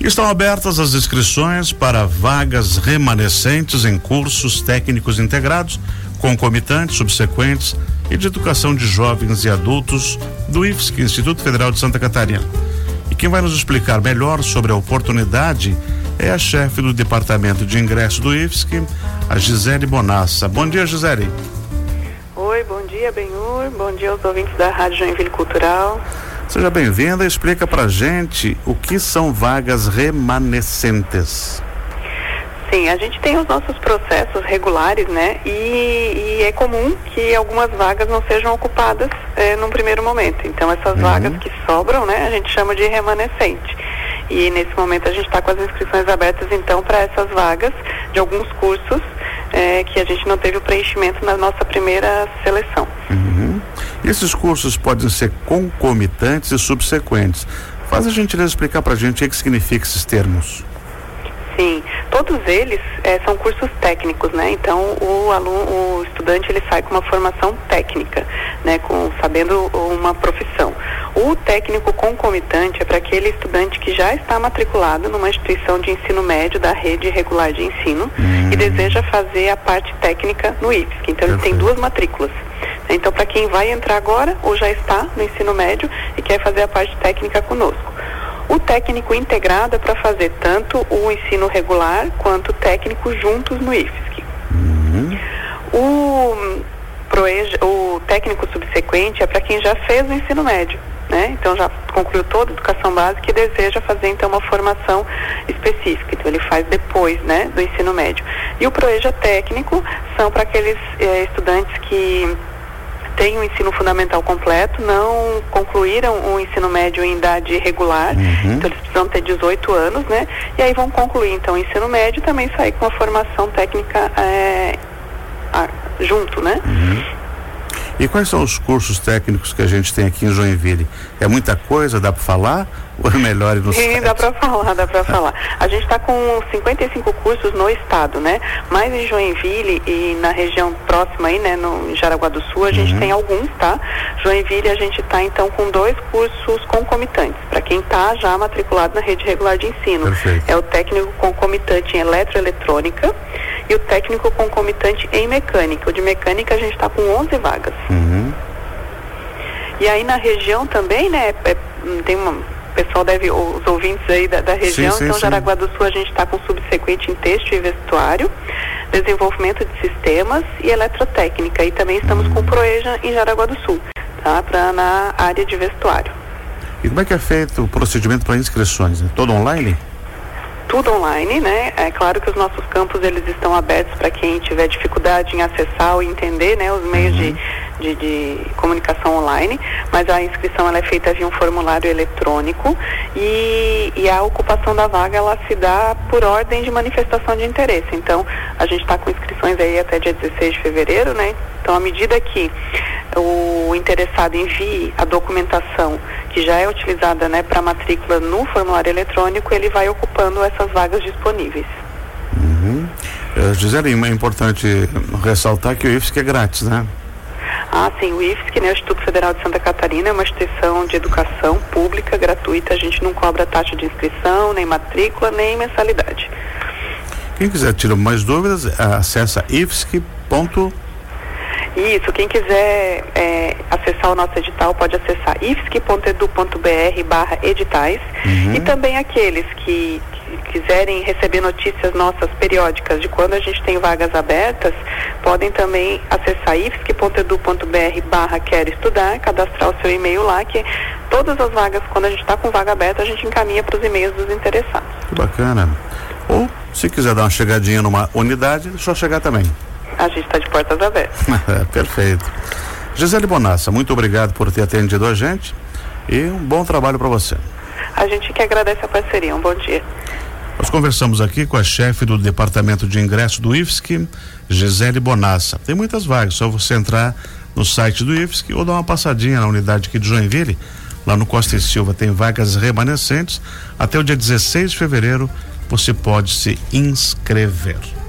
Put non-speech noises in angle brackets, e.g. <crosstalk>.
Estão abertas as inscrições para vagas remanescentes em cursos técnicos integrados, concomitantes, subsequentes e de educação de jovens e adultos do IFSC, Instituto Federal de Santa Catarina. E quem vai nos explicar melhor sobre a oportunidade é a chefe do Departamento de Ingresso do IFSC, a Gisele Bonassa. Bom dia, Gisele. Oi, bom dia, Benhur. Bom dia aos ouvintes da Rádio Joinville Cultural. Seja bem-vinda e explica pra gente o que são vagas remanescentes. Sim, a gente tem os nossos processos regulares, né? E, e é comum que algumas vagas não sejam ocupadas é, num primeiro momento. Então, essas uhum. vagas que sobram, né? A gente chama de remanescente. E nesse momento a gente está com as inscrições abertas, então, para essas vagas de alguns cursos é, que a gente não teve o preenchimento na nossa primeira seleção. Uhum. Esses cursos podem ser concomitantes e subsequentes. Faz a gentileza explicar para a gente o que, significa esses termos. Sim, todos eles é, são cursos técnicos, né? Então o aluno, o estudante ele sai com uma formação técnica, né? Com sabendo uma profissão. O técnico concomitante é para aquele estudante que já está matriculado numa instituição de ensino médio da rede regular de ensino hum. e deseja fazer a parte técnica no IFSC. Então ele tem duas matrículas. Então, para quem vai entrar agora ou já está no ensino médio e quer fazer a parte técnica conosco. O técnico integrado é para fazer tanto o ensino regular quanto o técnico juntos no IFSC. Uhum. O, proeja, o técnico subsequente é para quem já fez o ensino médio. Né? Então já concluiu toda a educação básica e deseja fazer então uma formação específica. Então ele faz depois, né, do ensino médio. E o proeja técnico são para aqueles eh, estudantes que têm o ensino fundamental completo, não concluíram o ensino médio em idade regular, uhum. então eles precisam ter 18 anos, né? E aí vão concluir então o ensino médio e também sair com a formação técnica é, a, junto, né? Uhum. E quais são os cursos técnicos que a gente tem aqui em Joinville? É muita coisa, dá para falar? Ou é melhor ir no Sim, site? dá para falar, dá para falar. A gente está com 55 cursos no estado, né? Mas em Joinville e na região próxima aí, né, no Jaraguá do Sul, a gente uhum. tem alguns, tá? Joinville a gente está então com dois cursos concomitantes, para quem está já matriculado na rede regular de ensino. Perfeito. É o técnico concomitante em eletroeletrônica e o técnico concomitante em mecânica. O de mecânica a gente está com 11 vagas. Uhum. E aí na região também, né, é, tem uma, o pessoal deve, os ouvintes aí da, da região, sim, sim, então sim. Jaraguá do Sul a gente está com subsequente em texto e vestuário, desenvolvimento de sistemas e eletrotécnica. E também estamos com Proeja em Jaraguá do Sul, tá? Pra, na área de vestuário. E como é que é feito o procedimento para inscrições? É todo online? Tudo online, né? É claro que os nossos campos eles estão abertos para quem tiver dificuldade em acessar ou entender, né, os meios uhum. de, de, de, comunicação online, mas a inscrição ela é feita via um formulário eletrônico e, e a ocupação da vaga ela se dá por ordem de manifestação de interesse. Então, a gente está com inscrições aí até dia 16 de fevereiro, né? Então, à medida que o interessado envie a documentação que já é utilizada né, para matrícula no formulário eletrônico, ele vai ocupando essas vagas disponíveis. Uhum. Uh, Gisele, é importante ressaltar que o IFSC é grátis, né? Ah, sim, o IFSC, né, o Instituto Federal de Santa Catarina, é uma instituição de educação pública, gratuita, a gente não cobra taxa de inscrição, nem matrícula, nem mensalidade. Quem quiser tirar mais dúvidas, acessa ifsc.com isso, quem quiser é, acessar o nosso edital pode acessar ifsc.edu.br barra editais uhum. e também aqueles que, que quiserem receber notícias nossas periódicas de quando a gente tem vagas abertas, podem também acessar ifsc.edu.br barra quero estudar, cadastrar o seu e-mail lá, que todas as vagas, quando a gente está com vaga aberta, a gente encaminha para os e-mails dos interessados. Que bacana. Ou, se quiser dar uma chegadinha numa unidade, é só chegar também a gente está de portas abertas. <laughs> Perfeito. Gisele Bonassa, muito obrigado por ter atendido a gente e um bom trabalho para você. A gente que agradece a parceria. Um bom dia. Nós conversamos aqui com a chefe do Departamento de Ingresso do IFSC, Gisele Bonassa. Tem muitas vagas, só você entrar no site do IFSC ou dar uma passadinha na unidade aqui de Joinville. Lá no Costa e Silva tem vagas remanescentes. Até o dia 16 de fevereiro você pode se inscrever.